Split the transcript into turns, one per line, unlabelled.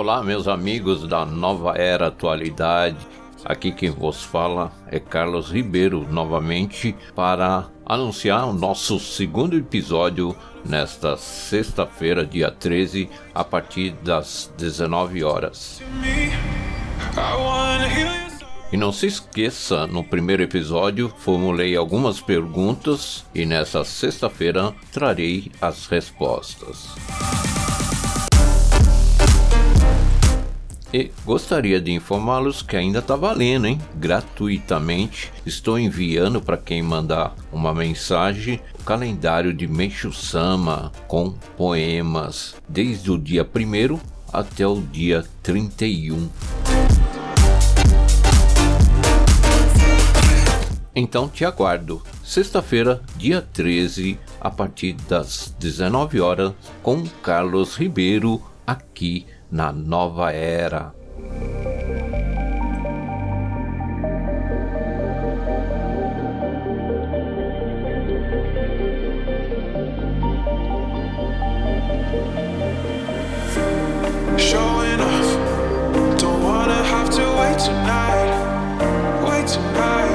Olá, meus amigos da Nova Era Atualidade. Aqui quem vos fala é Carlos Ribeiro novamente para anunciar o nosso segundo episódio nesta sexta-feira, dia 13, a partir das 19 horas. E não se esqueça, no primeiro episódio formulei algumas perguntas e nessa sexta-feira trarei as respostas. E gostaria de informá-los que ainda está valendo, hein? Gratuitamente estou enviando para quem mandar uma mensagem o calendário de Meixo Sama com poemas desde o dia 1 até o dia 31. Então te aguardo, sexta-feira, dia 13, a partir das 19 horas, com Carlos Ribeiro aqui na nova era. Showing off, don't wanna have to wait tonight, wait tonight.